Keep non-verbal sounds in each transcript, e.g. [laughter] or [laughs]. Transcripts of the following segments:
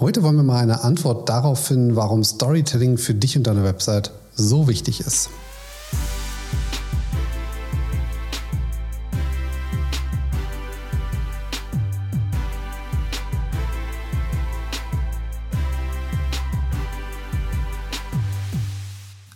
Heute wollen wir mal eine Antwort darauf finden, warum Storytelling für dich und deine Website so wichtig ist.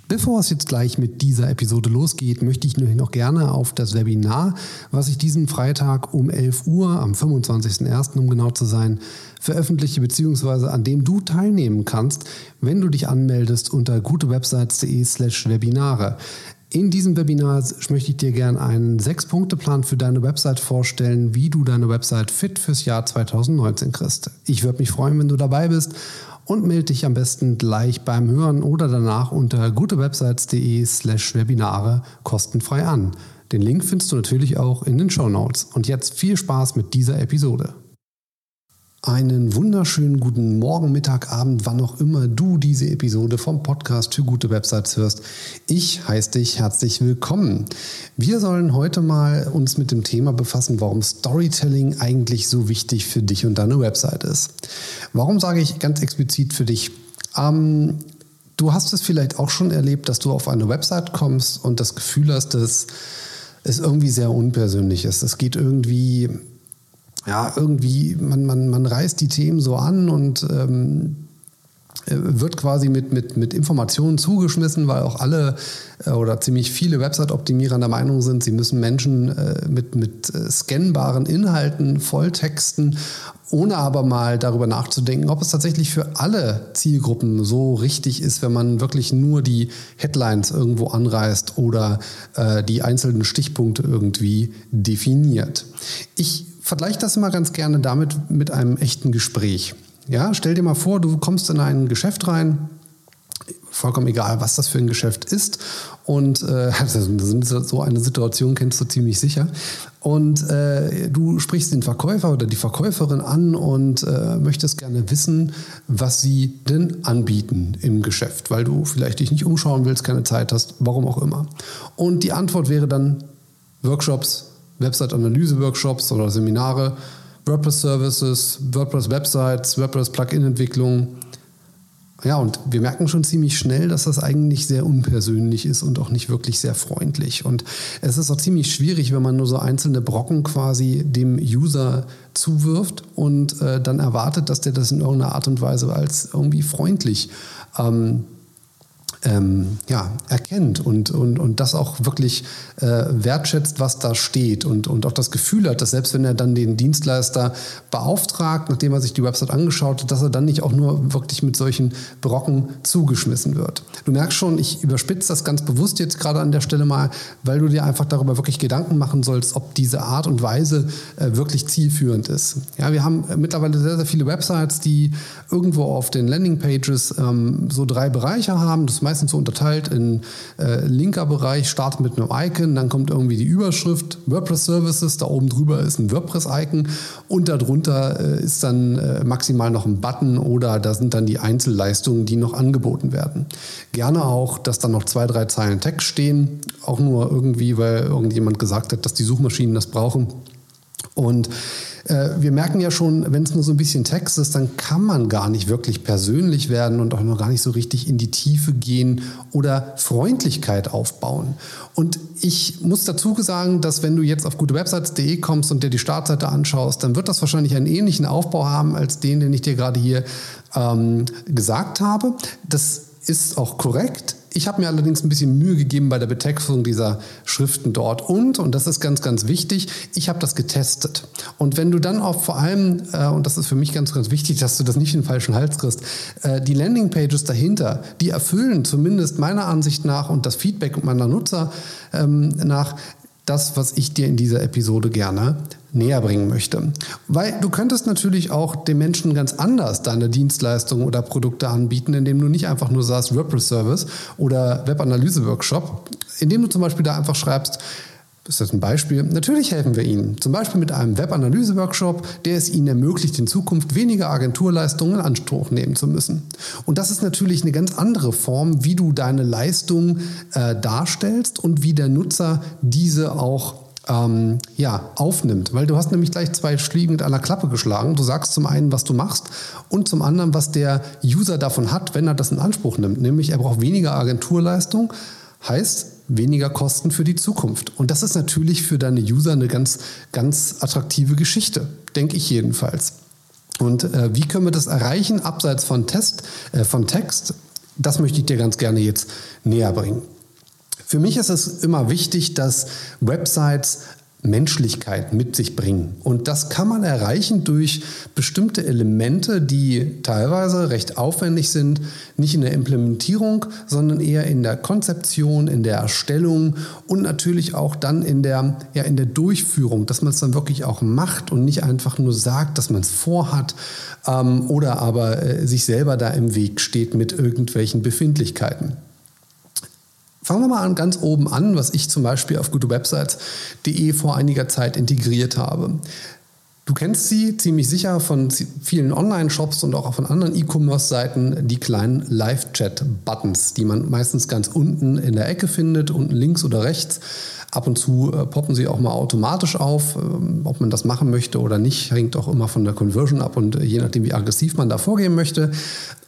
Bevor es jetzt gleich mit dieser Episode losgeht, möchte ich noch gerne auf das Webinar, was ich diesen Freitag um 11 Uhr, am 25.01. um genau zu sein, veröffentliche, beziehungsweise an dem du teilnehmen kannst, wenn du dich anmeldest unter gutewebsites.de slash Webinare. In diesem Webinar möchte ich dir gerne einen Sechs-Punkte-Plan für deine Website vorstellen, wie du deine Website fit fürs Jahr 2019 kriegst. Ich würde mich freuen, wenn du dabei bist und melde dich am besten gleich beim Hören oder danach unter gutewebsites.de slash Webinare kostenfrei an. Den Link findest du natürlich auch in den Show Notes. Und jetzt viel Spaß mit dieser Episode. Einen wunderschönen guten Morgen, Mittag, Abend, wann auch immer du diese Episode vom Podcast für gute Websites hörst. Ich heiße dich herzlich willkommen. Wir sollen heute mal uns mit dem Thema befassen, warum Storytelling eigentlich so wichtig für dich und deine Website ist. Warum sage ich ganz explizit für dich? Ähm, du hast es vielleicht auch schon erlebt, dass du auf eine Website kommst und das Gefühl hast, dass es irgendwie sehr unpersönlich ist. Es geht irgendwie ja, irgendwie, man, man, man reißt die Themen so an und ähm, äh, wird quasi mit, mit, mit Informationen zugeschmissen, weil auch alle äh, oder ziemlich viele Website-Optimierer der Meinung sind, sie müssen Menschen äh, mit, mit äh, scannbaren Inhalten volltexten, ohne aber mal darüber nachzudenken, ob es tatsächlich für alle Zielgruppen so richtig ist, wenn man wirklich nur die Headlines irgendwo anreißt oder äh, die einzelnen Stichpunkte irgendwie definiert. Ich vergleiche das immer ganz gerne damit mit einem echten Gespräch. Ja, stell dir mal vor, du kommst in ein Geschäft rein, vollkommen egal, was das für ein Geschäft ist. Und äh, [laughs] so eine Situation kennst du ziemlich sicher. Und äh, du sprichst den Verkäufer oder die Verkäuferin an und äh, möchtest gerne wissen, was sie denn anbieten im Geschäft, weil du vielleicht dich nicht umschauen willst, keine Zeit hast, warum auch immer. Und die Antwort wäre dann Workshops, Website-Analyse-Workshops oder Seminare, WordPress-Services, WordPress-Websites, WordPress-Plugin-Entwicklung. Ja, und wir merken schon ziemlich schnell, dass das eigentlich sehr unpersönlich ist und auch nicht wirklich sehr freundlich. Und es ist auch ziemlich schwierig, wenn man nur so einzelne Brocken quasi dem User zuwirft und äh, dann erwartet, dass der das in irgendeiner Art und Weise als irgendwie freundlich ähm, ähm, ja, erkennt und, und, und das auch wirklich äh, wertschätzt, was da steht und, und auch das Gefühl hat, dass selbst wenn er dann den Dienstleister beauftragt, nachdem er sich die Website angeschaut hat, dass er dann nicht auch nur wirklich mit solchen Brocken zugeschmissen wird. Du merkst schon, ich überspitze das ganz bewusst jetzt gerade an der Stelle mal, weil du dir einfach darüber wirklich Gedanken machen sollst, ob diese Art und Weise äh, wirklich zielführend ist. Ja, wir haben mittlerweile sehr, sehr viele Websites, die irgendwo auf den Landingpages ähm, so drei Bereiche haben. Das meistens so unterteilt in äh, linker Bereich, startet mit einem Icon, dann kommt irgendwie die Überschrift WordPress Services, da oben drüber ist ein WordPress-Icon und darunter äh, ist dann äh, maximal noch ein Button oder da sind dann die Einzelleistungen, die noch angeboten werden. Gerne auch, dass dann noch zwei, drei Zeilen Text stehen, auch nur irgendwie, weil irgendjemand gesagt hat, dass die Suchmaschinen das brauchen. Und äh, wir merken ja schon, wenn es nur so ein bisschen Text ist, dann kann man gar nicht wirklich persönlich werden und auch noch gar nicht so richtig in die Tiefe gehen oder Freundlichkeit aufbauen. Und ich muss dazu sagen, dass wenn du jetzt auf gutewebsites.de kommst und dir die Startseite anschaust, dann wird das wahrscheinlich einen ähnlichen Aufbau haben als den, den ich dir gerade hier ähm, gesagt habe. Das ist auch korrekt. Ich habe mir allerdings ein bisschen Mühe gegeben bei der Betextung dieser Schriften dort und, und das ist ganz, ganz wichtig, ich habe das getestet. Und wenn du dann auch vor allem, äh, und das ist für mich ganz, ganz wichtig, dass du das nicht in den falschen Hals kriegst, äh, die Landingpages dahinter, die erfüllen zumindest meiner Ansicht nach und das Feedback meiner Nutzer ähm, nach das, was ich dir in dieser Episode gerne näher bringen möchte. Weil du könntest natürlich auch den Menschen ganz anders deine Dienstleistungen oder Produkte anbieten, indem du nicht einfach nur sagst WordPress Service oder Webanalyse Workshop, indem du zum Beispiel da einfach schreibst, das ist ein Beispiel. Natürlich helfen wir Ihnen. Zum Beispiel mit einem Webanalyse-Workshop, der es Ihnen ermöglicht, in Zukunft weniger Agenturleistungen in Anspruch nehmen zu müssen. Und das ist natürlich eine ganz andere Form, wie du deine Leistung äh, darstellst und wie der Nutzer diese auch ähm, ja, aufnimmt. Weil du hast nämlich gleich zwei Schläge mit einer Klappe geschlagen. Du sagst zum einen, was du machst und zum anderen, was der User davon hat, wenn er das in Anspruch nimmt. Nämlich, er braucht weniger Agenturleistung, heißt weniger Kosten für die Zukunft. Und das ist natürlich für deine User eine ganz, ganz attraktive Geschichte, denke ich jedenfalls. Und äh, wie können wir das erreichen, abseits von, Test, äh, von Text? Das möchte ich dir ganz gerne jetzt näher bringen. Für mich ist es immer wichtig, dass Websites Menschlichkeit mit sich bringen. Und das kann man erreichen durch bestimmte Elemente, die teilweise recht aufwendig sind, nicht in der Implementierung, sondern eher in der Konzeption, in der Erstellung und natürlich auch dann in der, ja, in der Durchführung, dass man es dann wirklich auch macht und nicht einfach nur sagt, dass man es vorhat ähm, oder aber äh, sich selber da im Weg steht mit irgendwelchen Befindlichkeiten. Fangen wir mal an ganz oben an, was ich zum Beispiel auf gutewebsites.de vor einiger Zeit integriert habe. Du kennst sie ziemlich sicher von vielen Online-Shops und auch von anderen E-Commerce-Seiten, die kleinen Live-Chat-Buttons, die man meistens ganz unten in der Ecke findet, unten links oder rechts. Ab und zu äh, poppen sie auch mal automatisch auf. Ähm, ob man das machen möchte oder nicht, hängt auch immer von der Conversion ab und äh, je nachdem, wie aggressiv man da vorgehen möchte.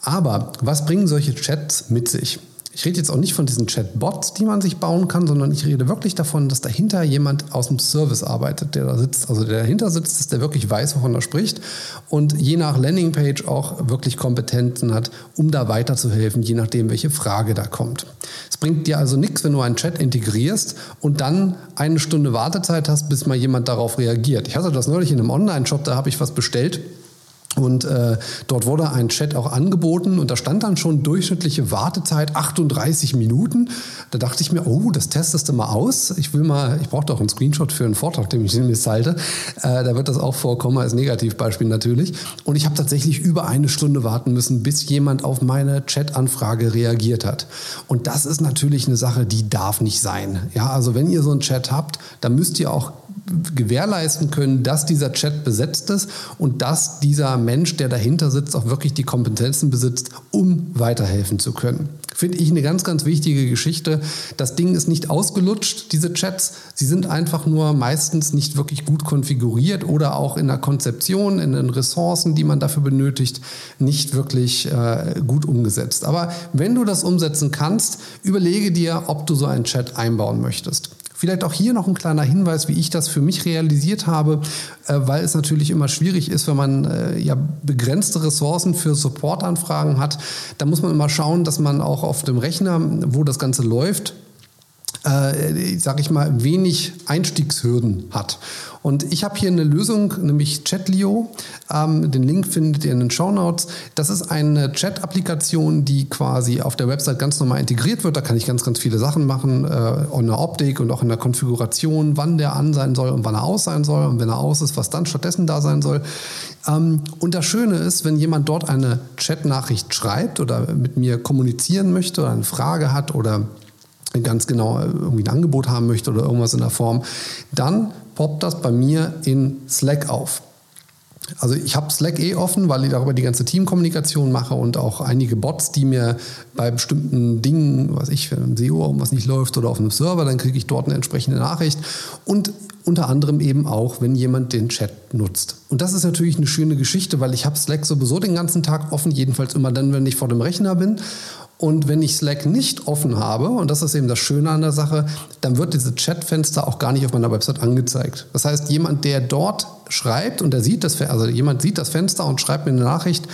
Aber was bringen solche Chats mit sich? Ich rede jetzt auch nicht von diesen Chatbots, die man sich bauen kann, sondern ich rede wirklich davon, dass dahinter jemand aus dem Service arbeitet, der da sitzt, also der dahinter sitzt, dass der wirklich weiß, wovon er spricht und je nach Landingpage auch wirklich Kompetenzen hat, um da weiterzuhelfen, je nachdem, welche Frage da kommt. Es bringt dir also nichts, wenn du einen Chat integrierst und dann eine Stunde Wartezeit hast, bis mal jemand darauf reagiert. Ich hatte das neulich in einem Online-Shop, da habe ich was bestellt und äh, dort wurde ein Chat auch angeboten und da stand dann schon durchschnittliche Wartezeit 38 Minuten. Da dachte ich mir, oh, das testest du mal aus. Ich will mal, ich brauche doch einen Screenshot für einen Vortrag, den ich mir halte. Äh, da wird das auch vorkommen als Negativbeispiel natürlich. Und ich habe tatsächlich über eine Stunde warten müssen, bis jemand auf meine Chat-Anfrage reagiert hat. Und das ist natürlich eine Sache, die darf nicht sein. Ja, also wenn ihr so einen Chat habt, dann müsst ihr auch gewährleisten können, dass dieser Chat besetzt ist und dass dieser Mensch, der dahinter sitzt, auch wirklich die Kompetenzen besitzt, um weiterhelfen zu können. Finde ich eine ganz, ganz wichtige Geschichte. Das Ding ist nicht ausgelutscht, diese Chats. Sie sind einfach nur meistens nicht wirklich gut konfiguriert oder auch in der Konzeption, in den Ressourcen, die man dafür benötigt, nicht wirklich äh, gut umgesetzt. Aber wenn du das umsetzen kannst, überlege dir, ob du so einen Chat einbauen möchtest. Vielleicht auch hier noch ein kleiner Hinweis, wie ich das für mich realisiert habe, äh, weil es natürlich immer schwierig ist, wenn man äh, ja begrenzte Ressourcen für Supportanfragen hat. Da muss man immer schauen, dass man auch auf dem Rechner, wo das Ganze läuft, äh, sage ich mal, wenig Einstiegshürden hat. Und ich habe hier eine Lösung, nämlich Chatlio. Ähm, den Link findet ihr in den Show Notes. Das ist eine Chat-Applikation, die quasi auf der Website ganz normal integriert wird. Da kann ich ganz, ganz viele Sachen machen, äh, in der Optik und auch in der Konfiguration, wann der an sein soll und wann er aus sein soll und wenn er aus ist, was dann stattdessen da sein soll. Ähm, und das Schöne ist, wenn jemand dort eine Chat-Nachricht schreibt oder mit mir kommunizieren möchte oder eine Frage hat oder ganz genau irgendwie ein Angebot haben möchte oder irgendwas in der Form, dann poppt das bei mir in Slack auf. Also ich habe Slack eh offen, weil ich darüber die ganze Teamkommunikation mache und auch einige Bots, die mir bei bestimmten Dingen, was ich, für ein SEO was nicht läuft oder auf einem Server, dann kriege ich dort eine entsprechende Nachricht. Und unter anderem eben auch, wenn jemand den Chat nutzt. Und das ist natürlich eine schöne Geschichte, weil ich habe Slack sowieso den ganzen Tag offen, jedenfalls immer dann, wenn ich vor dem Rechner bin. Und wenn ich Slack nicht offen habe, und das ist eben das Schöne an der Sache, dann wird dieses Chatfenster auch gar nicht auf meiner Website angezeigt. Das heißt, jemand, der dort schreibt und der sieht das, also jemand sieht das Fenster und schreibt mir eine Nachricht,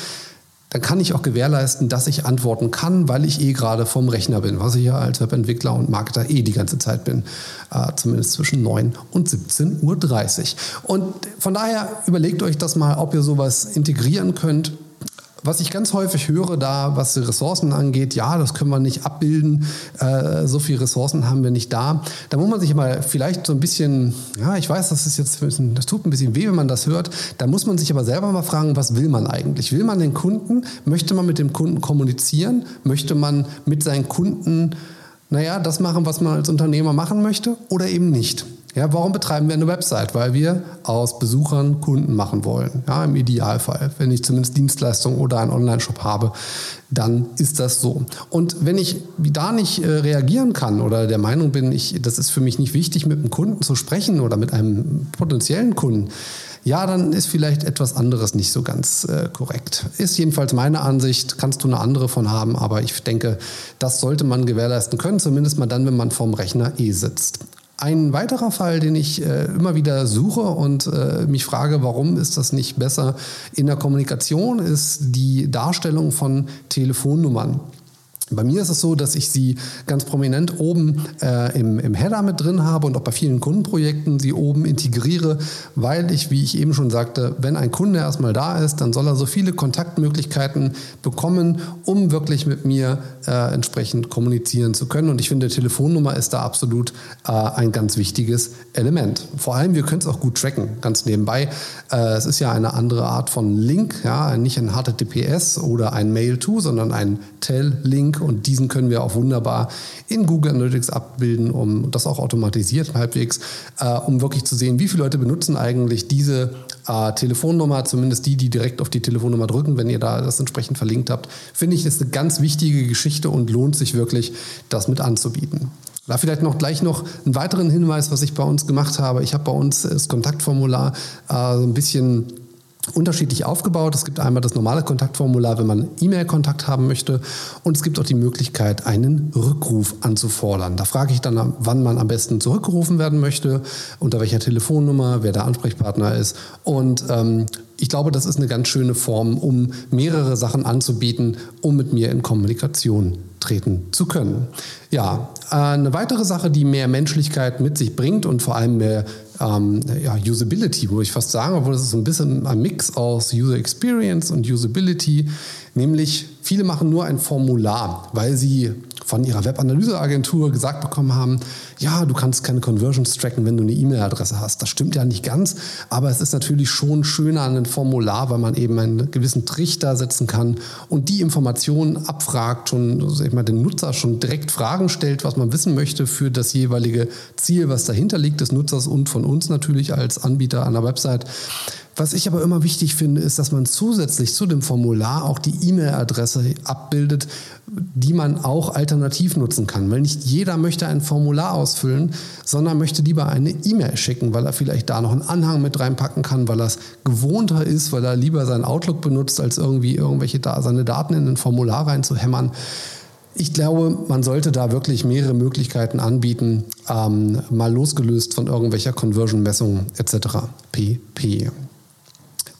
dann kann ich auch gewährleisten, dass ich antworten kann, weil ich eh gerade vom Rechner bin, was ich ja als Webentwickler und Marketer eh die ganze Zeit bin, äh, zumindest zwischen 9 und 17.30 Uhr. Und von daher überlegt euch das mal, ob ihr sowas integrieren könnt was ich ganz häufig höre, da was die Ressourcen angeht, ja, das können wir nicht abbilden, äh, so viele Ressourcen haben wir nicht da. Da muss man sich mal vielleicht so ein bisschen, ja, ich weiß, das ist jetzt, das tut ein bisschen weh, wenn man das hört. Da muss man sich aber selber mal fragen, was will man eigentlich? Will man den Kunden? Möchte man mit dem Kunden kommunizieren? Möchte man mit seinen Kunden, naja, das machen, was man als Unternehmer machen möchte oder eben nicht? Ja, warum betreiben wir eine Website? Weil wir aus Besuchern Kunden machen wollen. Ja, im Idealfall. Wenn ich zumindest Dienstleistungen oder einen Online-Shop habe, dann ist das so. Und wenn ich da nicht äh, reagieren kann oder der Meinung bin, ich, das ist für mich nicht wichtig, mit einem Kunden zu sprechen oder mit einem potenziellen Kunden, ja, dann ist vielleicht etwas anderes nicht so ganz äh, korrekt. Ist jedenfalls meine Ansicht, kannst du eine andere von haben, aber ich denke, das sollte man gewährleisten können, zumindest mal dann, wenn man vorm Rechner eh sitzt. Ein weiterer Fall, den ich äh, immer wieder suche und äh, mich frage, warum ist das nicht besser in der Kommunikation, ist die Darstellung von Telefonnummern. Bei mir ist es so, dass ich sie ganz prominent oben äh, im, im Header mit drin habe und auch bei vielen Kundenprojekten sie oben integriere, weil ich, wie ich eben schon sagte, wenn ein Kunde erstmal da ist, dann soll er so viele Kontaktmöglichkeiten bekommen, um wirklich mit mir äh, entsprechend kommunizieren zu können. Und ich finde, Telefonnummer ist da absolut äh, ein ganz wichtiges Element. Vor allem, wir können es auch gut tracken, ganz nebenbei. Äh, es ist ja eine andere Art von Link, ja, nicht ein HTTPS oder ein Mail-to, sondern ein Tell-Link und diesen können wir auch wunderbar in Google Analytics abbilden, um das auch automatisiert halbwegs, äh, um wirklich zu sehen, wie viele Leute benutzen eigentlich diese äh, Telefonnummer, zumindest die, die direkt auf die Telefonnummer drücken, wenn ihr da das entsprechend verlinkt habt. Finde ich, ist eine ganz wichtige Geschichte und lohnt sich wirklich, das mit anzubieten. Da vielleicht noch gleich noch einen weiteren Hinweis, was ich bei uns gemacht habe. Ich habe bei uns das Kontaktformular äh, so ein bisschen unterschiedlich aufgebaut. Es gibt einmal das normale Kontaktformular, wenn man E-Mail-Kontakt haben möchte. Und es gibt auch die Möglichkeit, einen Rückruf anzufordern. Da frage ich dann, wann man am besten zurückgerufen werden möchte, unter welcher Telefonnummer, wer der Ansprechpartner ist. Und ähm, ich glaube, das ist eine ganz schöne Form, um mehrere Sachen anzubieten, um mit mir in Kommunikation treten zu können. Ja, eine weitere Sache, die mehr Menschlichkeit mit sich bringt und vor allem mehr ähm, ja, Usability, wo ich fast sagen, obwohl das ist ein bisschen ein Mix aus User Experience und Usability, nämlich viele machen nur ein Formular, weil sie von ihrer Webanalyseagentur gesagt bekommen haben, ja, du kannst keine Conversions tracken, wenn du eine E-Mail-Adresse hast. Das stimmt ja nicht ganz, aber es ist natürlich schon schöner an ein Formular, weil man eben einen gewissen Trichter setzen kann und die Informationen abfragt, schon ich mal, den Nutzer schon direkt Fragen stellt, was man wissen möchte für das jeweilige Ziel, was dahinter liegt, des Nutzers und von uns natürlich als Anbieter einer Website. Was ich aber immer wichtig finde, ist, dass man zusätzlich zu dem Formular auch die E-Mail-Adresse abbildet, die man auch alternativ nutzen kann. Weil nicht jeder möchte ein Formular ausfüllen, sondern möchte lieber eine E-Mail schicken, weil er vielleicht da noch einen Anhang mit reinpacken kann, weil er es gewohnter ist, weil er lieber seinen Outlook benutzt, als irgendwie irgendwelche da seine Daten in ein Formular reinzuhämmern. Ich glaube, man sollte da wirklich mehrere Möglichkeiten anbieten, ähm, mal losgelöst von irgendwelcher Conversion-Messung etc. pp.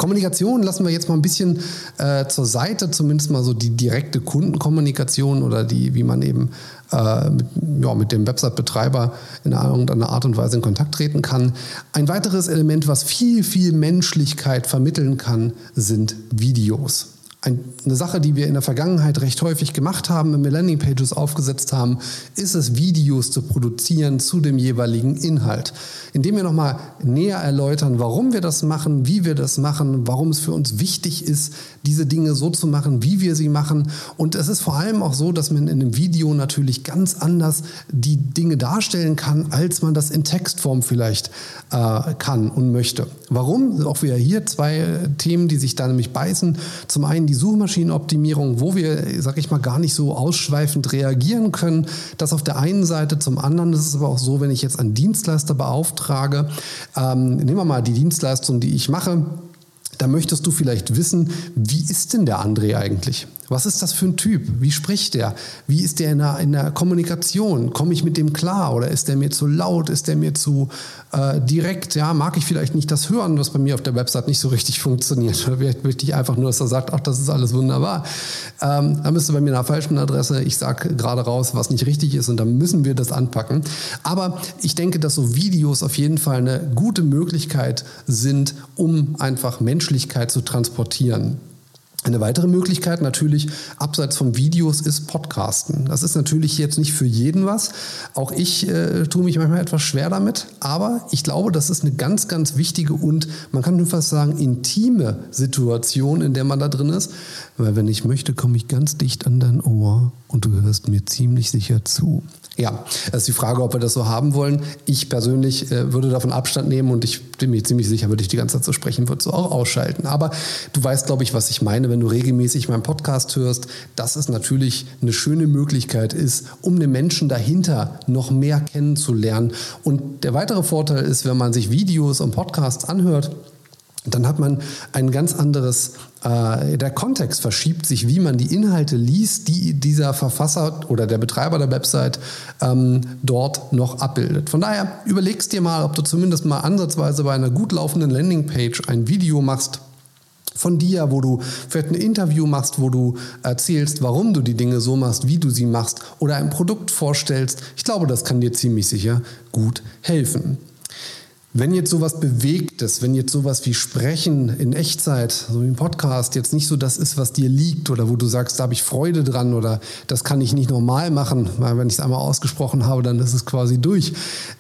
Kommunikation lassen wir jetzt mal ein bisschen äh, zur Seite, zumindest mal so die direkte Kundenkommunikation oder die, wie man eben äh, mit, ja, mit dem Website-Betreiber in irgendeiner Art und Weise in Kontakt treten kann. Ein weiteres Element, was viel, viel Menschlichkeit vermitteln kann, sind Videos eine Sache, die wir in der Vergangenheit recht häufig gemacht haben, wenn wir Landingpages aufgesetzt haben, ist es, Videos zu produzieren zu dem jeweiligen Inhalt. Indem wir nochmal näher erläutern, warum wir das machen, wie wir das machen, warum es für uns wichtig ist, diese Dinge so zu machen, wie wir sie machen. Und es ist vor allem auch so, dass man in einem Video natürlich ganz anders die Dinge darstellen kann, als man das in Textform vielleicht äh, kann und möchte. Warum? Auch wieder hier zwei Themen, die sich da nämlich beißen. Zum einen die Suchmaschinenoptimierung, wo wir, sag ich mal, gar nicht so ausschweifend reagieren können. Das auf der einen Seite. Zum anderen ist es aber auch so, wenn ich jetzt einen Dienstleister beauftrage, ähm, nehmen wir mal die Dienstleistung, die ich mache, da möchtest du vielleicht wissen, wie ist denn der André eigentlich? Was ist das für ein Typ? Wie spricht der? Wie ist der in der, in der Kommunikation? Komme ich mit dem klar oder ist der mir zu laut? Ist der mir zu äh, direkt? Ja, mag ich vielleicht nicht das hören, was bei mir auf der Website nicht so richtig [laughs] funktioniert? Oder vielleicht möchte ich einfach nur, dass er sagt, ach, das ist alles wunderbar. Ähm, dann bist du bei mir in einer falschen Adresse. Ich sage gerade raus, was nicht richtig ist und dann müssen wir das anpacken. Aber ich denke, dass so Videos auf jeden Fall eine gute Möglichkeit sind, um einfach Menschlichkeit zu transportieren. Eine weitere Möglichkeit natürlich abseits von Videos ist Podcasten. Das ist natürlich jetzt nicht für jeden was. Auch ich äh, tue mich manchmal etwas schwer damit, aber ich glaube, das ist eine ganz, ganz wichtige und man kann nur fast sagen intime Situation, in der man da drin ist. Weil wenn ich möchte, komme ich ganz dicht an dein Ohr und du hörst mir ziemlich sicher zu. Ja, das ist die Frage, ob wir das so haben wollen. Ich persönlich äh, würde davon Abstand nehmen und ich bin mir ziemlich sicher, würde ich die ganze Zeit so sprechen, würde so auch ausschalten. Aber du weißt, glaube ich, was ich meine, wenn du regelmäßig meinen Podcast hörst, dass es natürlich eine schöne Möglichkeit ist, um den Menschen dahinter noch mehr kennenzulernen. Und der weitere Vorteil ist, wenn man sich Videos und Podcasts anhört, dann hat man ein ganz anderes, äh, der Kontext verschiebt sich, wie man die Inhalte liest, die dieser Verfasser oder der Betreiber der Website ähm, dort noch abbildet. Von daher überlegst dir mal, ob du zumindest mal ansatzweise bei einer gut laufenden Landingpage ein Video machst, von dir, wo du vielleicht ein Interview machst, wo du erzählst, warum du die Dinge so machst, wie du sie machst oder ein Produkt vorstellst. Ich glaube, das kann dir ziemlich sicher gut helfen. Wenn jetzt sowas Bewegtes, wenn jetzt sowas wie Sprechen in Echtzeit, so wie ein Podcast, jetzt nicht so das ist, was dir liegt oder wo du sagst, da habe ich Freude dran oder das kann ich nicht normal machen, weil wenn ich es einmal ausgesprochen habe, dann ist es quasi durch,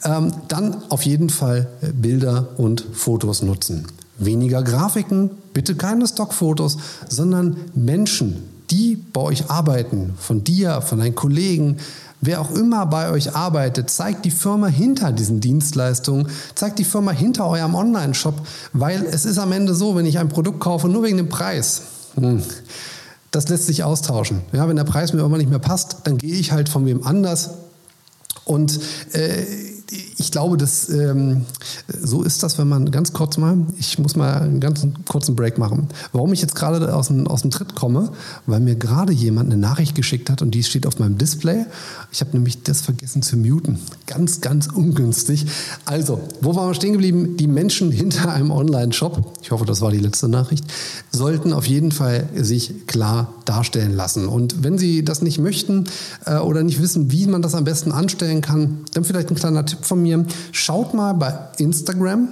ähm, dann auf jeden Fall Bilder und Fotos nutzen. Weniger Grafiken, bitte keine Stockfotos, sondern Menschen, die bei euch arbeiten, von dir, von deinen Kollegen, Wer auch immer bei euch arbeitet, zeigt die Firma hinter diesen Dienstleistungen, zeigt die Firma hinter eurem Online-Shop, weil es ist am Ende so, wenn ich ein Produkt kaufe, nur wegen dem Preis. Hm, das lässt sich austauschen. Ja, wenn der Preis mir irgendwann nicht mehr passt, dann gehe ich halt von wem anders. Und äh, ich glaube, dass ähm, so ist das, wenn man ganz kurz mal, ich muss mal einen ganz kurzen Break machen. Warum ich jetzt gerade aus dem, aus dem Tritt komme, weil mir gerade jemand eine Nachricht geschickt hat und die steht auf meinem Display. Ich habe nämlich das vergessen zu muten. Ganz, ganz ungünstig. Also, wo waren wir stehen geblieben? Die Menschen hinter einem Online-Shop, ich hoffe, das war die letzte Nachricht, sollten auf jeden Fall sich klar darstellen lassen. Und wenn sie das nicht möchten äh, oder nicht wissen, wie man das am besten anstellen kann, dann vielleicht ein kleiner Tipp von mir. Schaut mal bei Instagram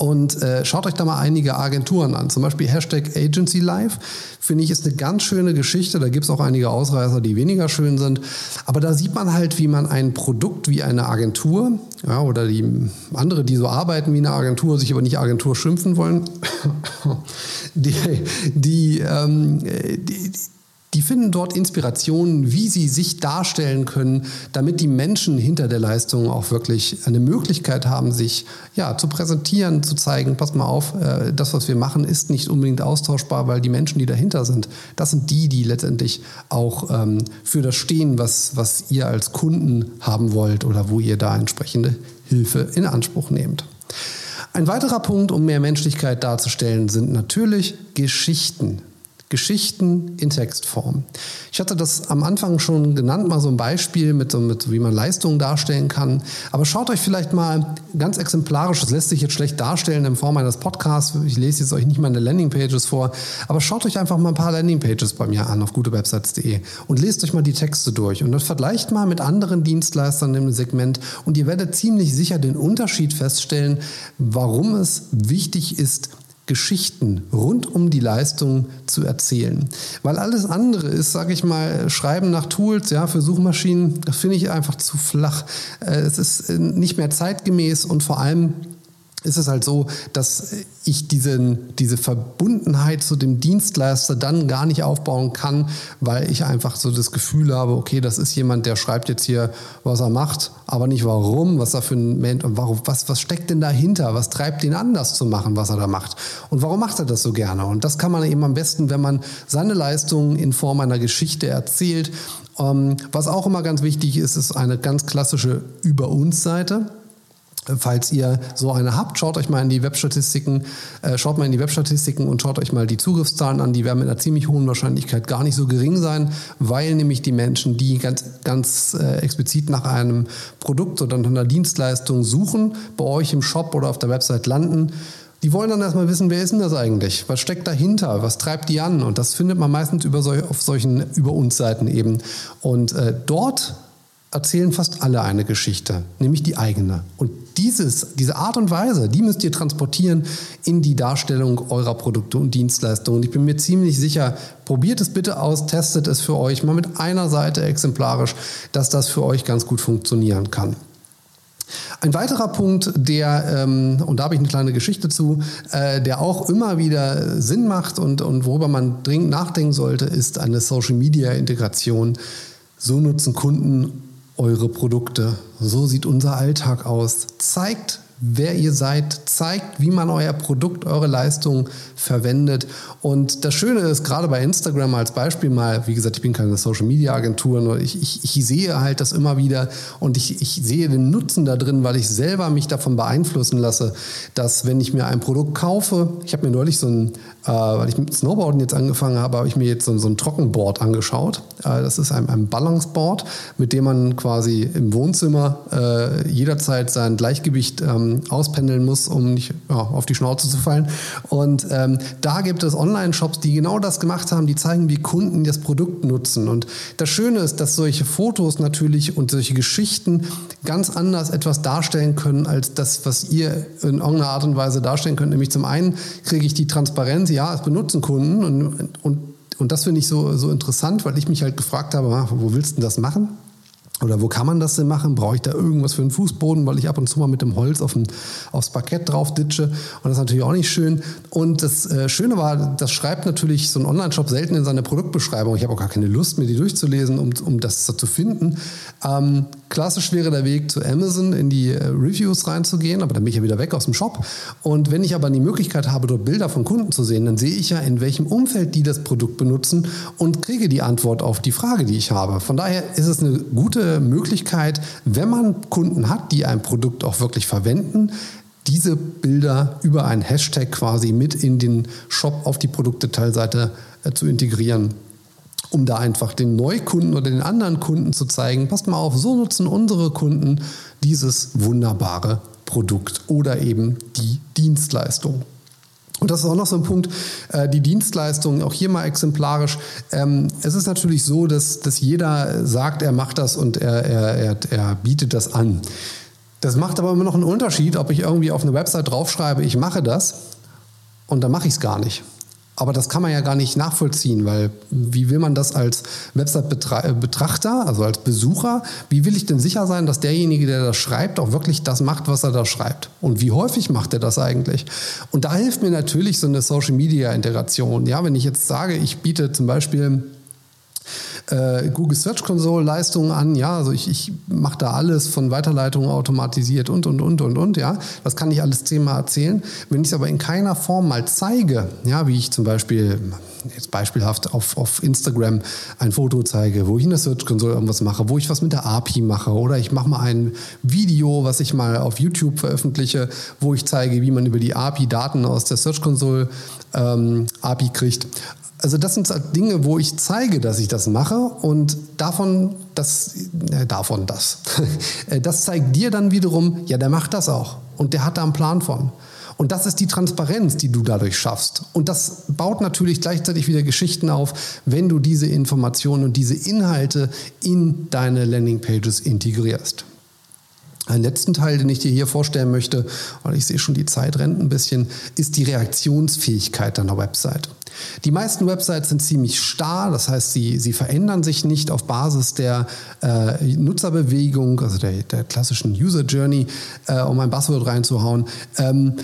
und äh, schaut euch da mal einige Agenturen an. Zum Beispiel Hashtag Agency Live. Finde ich ist eine ganz schöne Geschichte. Da gibt es auch einige Ausreißer, die weniger schön sind. Aber da sieht man halt, wie man ein Produkt wie eine Agentur ja, oder die andere, die so arbeiten wie eine Agentur, sich aber nicht Agentur schimpfen wollen, [laughs] die, die, ähm, die, die finden dort Inspirationen, wie sie sich darstellen können, damit die Menschen hinter der Leistung auch wirklich eine Möglichkeit haben, sich ja, zu präsentieren, zu zeigen, pass mal auf, äh, das, was wir machen, ist nicht unbedingt austauschbar, weil die Menschen, die dahinter sind, das sind die, die letztendlich auch ähm, für das stehen, was, was ihr als Kunden haben wollt oder wo ihr da entsprechende Hilfe in Anspruch nehmt. Ein weiterer Punkt, um mehr Menschlichkeit darzustellen, sind natürlich Geschichten. Geschichten in Textform. Ich hatte das am Anfang schon genannt, mal so ein Beispiel mit, mit wie man Leistungen darstellen kann. Aber schaut euch vielleicht mal ganz exemplarisch, das lässt sich jetzt schlecht darstellen in Form eines Podcasts. Ich lese jetzt euch nicht meine Landingpages vor, aber schaut euch einfach mal ein paar Landingpages bei mir an auf gutewebsites.de und lest euch mal die Texte durch und dann vergleicht mal mit anderen Dienstleistern im Segment und ihr werdet ziemlich sicher den Unterschied feststellen, warum es wichtig ist, Geschichten rund um die Leistung zu erzählen. Weil alles andere ist, sage ich mal, Schreiben nach Tools, ja, für Suchmaschinen, das finde ich einfach zu flach. Äh, es ist äh, nicht mehr zeitgemäß und vor allem ist es halt so, dass ich diesen, diese Verbundenheit zu dem Dienstleister dann gar nicht aufbauen kann, weil ich einfach so das Gefühl habe, okay, das ist jemand, der schreibt jetzt hier, was er macht, aber nicht warum, was er für ein Mensch und warum, was, was steckt denn dahinter, was treibt ihn an, das zu machen, was er da macht und warum macht er das so gerne? Und das kann man eben am besten, wenn man seine Leistungen in Form einer Geschichte erzählt. Ähm, was auch immer ganz wichtig ist, ist eine ganz klassische Über uns Seite. Falls ihr so eine habt, schaut euch mal in die Webstatistiken, äh, schaut mal in die Webstatistiken und schaut euch mal die Zugriffszahlen an. Die werden mit einer ziemlich hohen Wahrscheinlichkeit gar nicht so gering sein, weil nämlich die Menschen, die ganz, ganz äh, explizit nach einem Produkt oder einer Dienstleistung suchen, bei euch im Shop oder auf der Website landen, die wollen dann erstmal wissen, wer ist denn das eigentlich? Was steckt dahinter? Was treibt die an? Und das findet man meistens über sol auf solchen Über uns Seiten eben. Und äh, dort erzählen fast alle eine Geschichte, nämlich die eigene. Und dieses, diese Art und Weise, die müsst ihr transportieren in die Darstellung eurer Produkte und Dienstleistungen. Ich bin mir ziemlich sicher, probiert es bitte aus, testet es für euch mal mit einer Seite exemplarisch, dass das für euch ganz gut funktionieren kann. Ein weiterer Punkt, der, ähm, und da habe ich eine kleine Geschichte zu, äh, der auch immer wieder Sinn macht und, und worüber man dringend nachdenken sollte, ist eine Social-Media-Integration. So nutzen Kunden eure Produkte. So sieht unser Alltag aus. Zeigt wer ihr seid, zeigt, wie man euer Produkt, eure Leistung verwendet. Und das Schöne ist, gerade bei Instagram als Beispiel mal, wie gesagt, ich bin keine Social Media Agentur, nur ich, ich, ich sehe halt das immer wieder und ich, ich sehe den Nutzen da drin, weil ich selber mich davon beeinflussen lasse, dass wenn ich mir ein Produkt kaufe, ich habe mir neulich so ein, äh, weil ich mit Snowboarden jetzt angefangen habe, habe ich mir jetzt so, so ein Trockenboard angeschaut. Äh, das ist ein, ein Balanceboard, mit dem man quasi im Wohnzimmer äh, jederzeit sein Gleichgewicht ähm, auspendeln muss, um nicht ja, auf die Schnauze zu fallen. Und ähm, da gibt es Online-Shops, die genau das gemacht haben, die zeigen, wie Kunden das Produkt nutzen. Und das Schöne ist, dass solche Fotos natürlich und solche Geschichten ganz anders etwas darstellen können, als das, was ihr in irgendeiner Art und Weise darstellen könnt. Nämlich zum einen kriege ich die Transparenz, ja, es benutzen Kunden und, und und das finde ich so, so interessant, weil ich mich halt gefragt habe, wo willst du das machen? Oder wo kann man das denn machen? Brauche ich da irgendwas für einen Fußboden, weil ich ab und zu mal mit dem Holz auf ein, aufs Parkett drauf ditsche. Und das ist natürlich auch nicht schön. Und das äh, Schöne war, das schreibt natürlich so ein Online-Shop selten in seine Produktbeschreibung. Ich habe auch gar keine Lust, mir die durchzulesen, um, um das zu finden. Ähm, klassisch wäre der Weg zu Amazon in die äh, Reviews reinzugehen, aber dann bin ich ja wieder weg aus dem Shop. Und wenn ich aber die Möglichkeit habe, dort Bilder von Kunden zu sehen, dann sehe ich ja, in welchem Umfeld die das Produkt benutzen und kriege die Antwort auf die Frage, die ich habe. Von daher ist es eine gute Möglichkeit, wenn man Kunden hat, die ein Produkt auch wirklich verwenden, diese Bilder über einen Hashtag quasi mit in den Shop auf die Produktdetailseite äh, zu integrieren, um da einfach den Neukunden oder den anderen Kunden zu zeigen, passt mal auf, so nutzen unsere Kunden dieses wunderbare Produkt oder eben die Dienstleistung. Und das ist auch noch so ein Punkt, äh, die Dienstleistung, auch hier mal exemplarisch. Ähm, es ist natürlich so, dass, dass jeder sagt, er macht das und er, er, er, er bietet das an. Das macht aber immer noch einen Unterschied, ob ich irgendwie auf eine Website draufschreibe, ich mache das und dann mache ich es gar nicht. Aber das kann man ja gar nicht nachvollziehen, weil wie will man das als Website-Betrachter, also als Besucher, wie will ich denn sicher sein, dass derjenige, der das schreibt, auch wirklich das macht, was er da schreibt? Und wie häufig macht er das eigentlich? Und da hilft mir natürlich so eine Social-Media-Integration. Ja, wenn ich jetzt sage, ich biete zum Beispiel äh, Google Search Console Leistungen an. Ja, also ich, ich mache da alles von Weiterleitungen automatisiert und, und, und, und, und. Ja, das kann ich alles zehnmal erzählen. Wenn ich es aber in keiner Form mal zeige, ja, wie ich zum Beispiel jetzt beispielhaft auf, auf Instagram ein Foto zeige, wo ich in der Search Console irgendwas mache, wo ich was mit der API mache oder ich mache mal ein Video, was ich mal auf YouTube veröffentliche, wo ich zeige, wie man über die API Daten aus der Search Console ähm, API kriegt. Also das sind Dinge, wo ich zeige, dass ich das mache und davon, das, äh, davon das. [laughs] Äh, das zeigt dir dann wiederum, ja, der macht das auch und der hat da einen Plan von. Und das ist die Transparenz, die du dadurch schaffst. Und das baut natürlich gleichzeitig wieder Geschichten auf, wenn du diese Informationen und diese Inhalte in deine Landingpages integrierst. Einen letzten Teil, den ich dir hier vorstellen möchte, weil ich sehe schon, die Zeit rennt ein bisschen, ist die Reaktionsfähigkeit deiner Website. Die meisten Websites sind ziemlich starr, das heißt, sie, sie verändern sich nicht auf Basis der äh, Nutzerbewegung, also der, der, klassischen User Journey, äh, um ein Buzzword reinzuhauen. Ähm,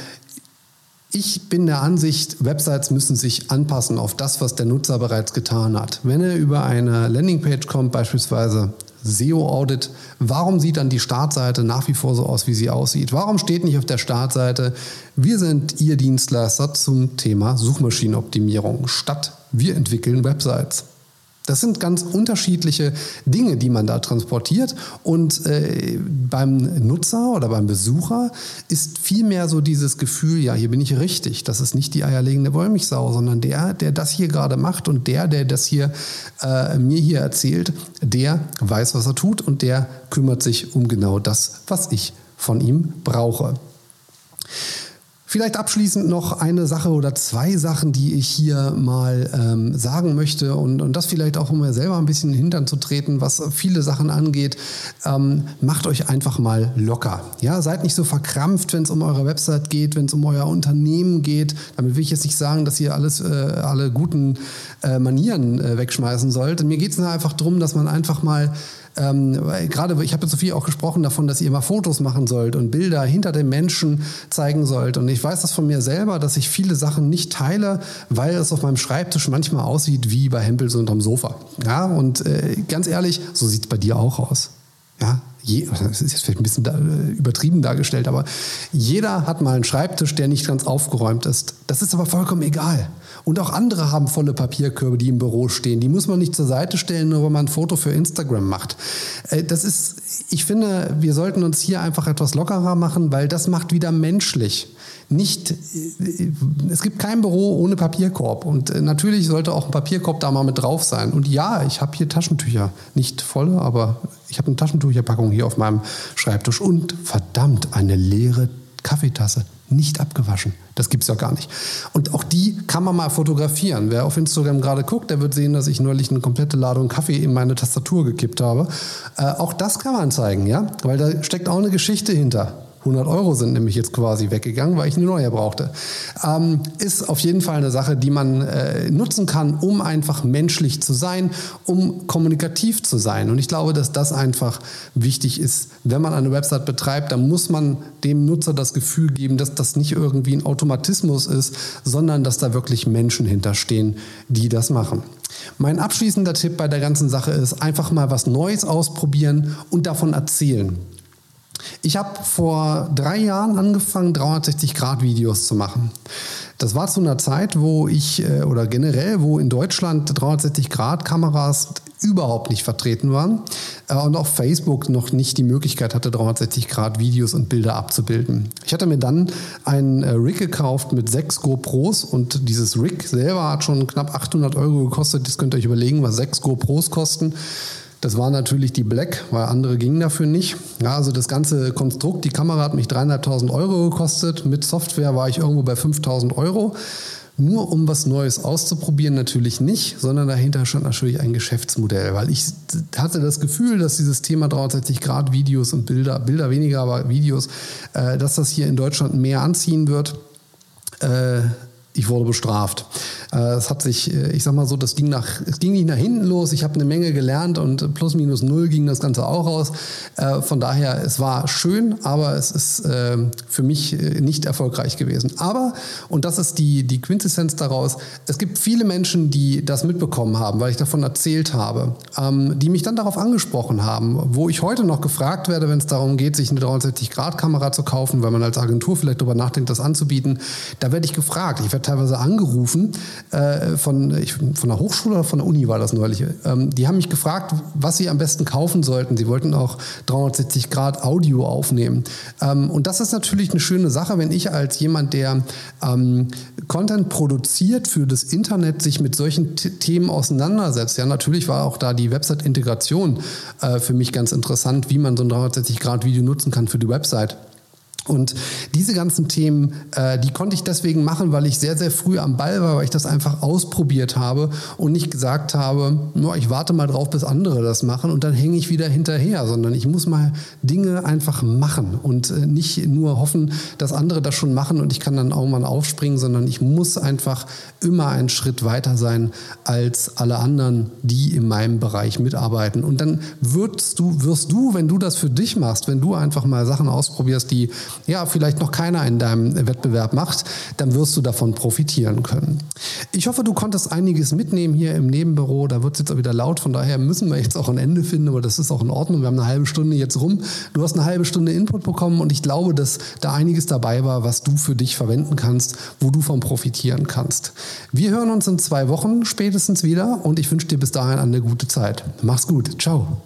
ich bin der Ansicht, Websites müssen sich anpassen auf das, was der Nutzer bereits getan hat. Wenn er über eine Landingpage kommt, beispielsweise SEO-Audit. Warum sieht dann die Startseite nach wie vor so aus, wie sie aussieht? Warum steht nicht auf der Startseite, wir sind Ihr Dienstleister zum Thema Suchmaschinenoptimierung statt wir entwickeln Websites? Das sind ganz unterschiedliche Dinge, die man da transportiert. Und äh, beim Nutzer oder beim Besucher ist vielmehr so dieses Gefühl, ja, hier bin ich richtig. Das ist nicht die eierlegende Wollmilchsau, sondern der, der das hier gerade macht und der, der das hier äh, mir hier erzählt, der weiß, was er tut und der kümmert sich um genau das, was ich von ihm brauche. Vielleicht abschließend noch eine Sache oder zwei Sachen, die ich hier mal ähm, sagen möchte und, und das vielleicht auch, um mir selber ein bisschen in den Hintern zu treten, was viele Sachen angeht. Ähm, macht euch einfach mal locker. Ja, seid nicht so verkrampft, wenn es um eure Website geht, wenn es um euer Unternehmen geht. Damit will ich jetzt nicht sagen, dass ihr alles, äh, alle guten äh, Manieren äh, wegschmeißen sollt. Mir geht es einfach darum, dass man einfach mal ähm, gerade, ich habe mit Sophie auch gesprochen davon, dass ihr mal Fotos machen sollt und Bilder hinter den Menschen zeigen sollt. Und ich weiß das von mir selber, dass ich viele Sachen nicht teile, weil es auf meinem Schreibtisch manchmal aussieht wie bei Hempels unterm Sofa. Ja, und äh, ganz ehrlich, so sieht es bei dir auch aus. Ja, je, das ist jetzt vielleicht ein bisschen äh, übertrieben dargestellt, aber jeder hat mal einen Schreibtisch, der nicht ganz aufgeräumt ist. Das ist aber vollkommen egal. Und auch andere haben volle Papierkörbe, die im Büro stehen. Die muss man nicht zur Seite stellen, nur wenn man ein Foto für Instagram macht. Äh, das ist, ich finde, wir sollten uns hier einfach etwas lockerer machen, weil das macht wieder menschlich nicht, äh, es gibt kein Büro ohne Papierkorb und äh, natürlich sollte auch ein Papierkorb da mal mit drauf sein. Und ja, ich habe hier Taschentücher, nicht volle, aber ich habe eine Taschentücherpackung hier auf meinem Schreibtisch und verdammt eine leere Kaffeetasse, nicht abgewaschen. Das gibt es ja gar nicht. Und auch die kann man mal fotografieren. Wer auf Instagram gerade guckt, der wird sehen, dass ich neulich eine komplette Ladung Kaffee in meine Tastatur gekippt habe. Äh, auch das kann man zeigen, ja, weil da steckt auch eine Geschichte hinter. 100 Euro sind nämlich jetzt quasi weggegangen, weil ich eine neue brauchte. Ähm, ist auf jeden Fall eine Sache, die man äh, nutzen kann, um einfach menschlich zu sein, um kommunikativ zu sein. Und ich glaube, dass das einfach wichtig ist. Wenn man eine Website betreibt, dann muss man dem Nutzer das Gefühl geben, dass das nicht irgendwie ein Automatismus ist, sondern dass da wirklich Menschen hinterstehen, die das machen. Mein abschließender Tipp bei der ganzen Sache ist, einfach mal was Neues ausprobieren und davon erzählen. Ich habe vor drei Jahren angefangen, 360-Grad-Videos zu machen. Das war zu einer Zeit, wo ich, äh, oder generell, wo in Deutschland 360-Grad-Kameras überhaupt nicht vertreten waren äh, und auch Facebook noch nicht die Möglichkeit hatte, 360-Grad-Videos und Bilder abzubilden. Ich hatte mir dann einen äh, Rig gekauft mit sechs GoPros und dieses Rig selber hat schon knapp 800 Euro gekostet. Das könnt ihr euch überlegen, was sechs GoPros kosten. Das war natürlich die Black, weil andere gingen dafür nicht. Ja, also das ganze Konstrukt, die Kamera hat mich 3.500 Euro gekostet. Mit Software war ich irgendwo bei 5.000 Euro. Nur um was Neues auszuprobieren natürlich nicht, sondern dahinter stand natürlich ein Geschäftsmodell, weil ich hatte das Gefühl, dass dieses Thema 360 Grad Videos und Bilder, Bilder weniger, aber Videos, äh, dass das hier in Deutschland mehr anziehen wird. Äh, ich wurde bestraft. Äh, es hat sich, äh, ich sag mal so, das ging nach, es ging nicht nach hinten los. Ich habe eine Menge gelernt und plus minus null ging das Ganze auch raus. Äh, von daher, es war schön, aber es ist für mich nicht erfolgreich gewesen. Aber, und das ist die, die Quintessenz daraus, es gibt viele Menschen, die das mitbekommen haben, weil ich davon erzählt habe, ähm, die mich dann darauf angesprochen haben, wo ich heute noch gefragt werde, wenn es darum geht, sich eine 360-Grad-Kamera zu kaufen, weil man als Agentur vielleicht darüber nachdenkt, das anzubieten. Da werde ich gefragt. Ich werde teilweise angerufen äh, von, ich, von der Hochschule oder von der Uni war das neulich. Ähm, die haben mich gefragt, was sie am besten kaufen sollten. Sie wollten auch 360 Grad Audio aufnehmen. Ähm, und das ist natürlich eine schöne Sache, wenn ich als jemand, der ähm, Content produziert für das Internet, sich mit solchen T Themen auseinandersetzt. Ja, natürlich war auch da die Website-Integration äh, für mich ganz interessant, wie man so ein 360 Grad Video nutzen kann für die Website. Und diese ganzen Themen, äh, die konnte ich deswegen machen, weil ich sehr, sehr früh am Ball war, weil ich das einfach ausprobiert habe und nicht gesagt habe, nur ich warte mal drauf, bis andere das machen und dann hänge ich wieder hinterher, sondern ich muss mal Dinge einfach machen und äh, nicht nur hoffen, dass andere das schon machen und ich kann dann mal aufspringen, sondern ich muss einfach immer einen Schritt weiter sein als alle anderen, die in meinem Bereich mitarbeiten. Und dann wirst du, wirst du, wenn du das für dich machst, wenn du einfach mal Sachen ausprobierst, die ja, vielleicht noch keiner in deinem Wettbewerb macht, dann wirst du davon profitieren können. Ich hoffe, du konntest einiges mitnehmen hier im Nebenbüro. Da wird es jetzt auch wieder laut, von daher müssen wir jetzt auch ein Ende finden, aber das ist auch in Ordnung. Wir haben eine halbe Stunde jetzt rum. Du hast eine halbe Stunde Input bekommen und ich glaube, dass da einiges dabei war, was du für dich verwenden kannst, wo du von profitieren kannst. Wir hören uns in zwei Wochen spätestens wieder und ich wünsche dir bis dahin eine gute Zeit. Mach's gut. Ciao.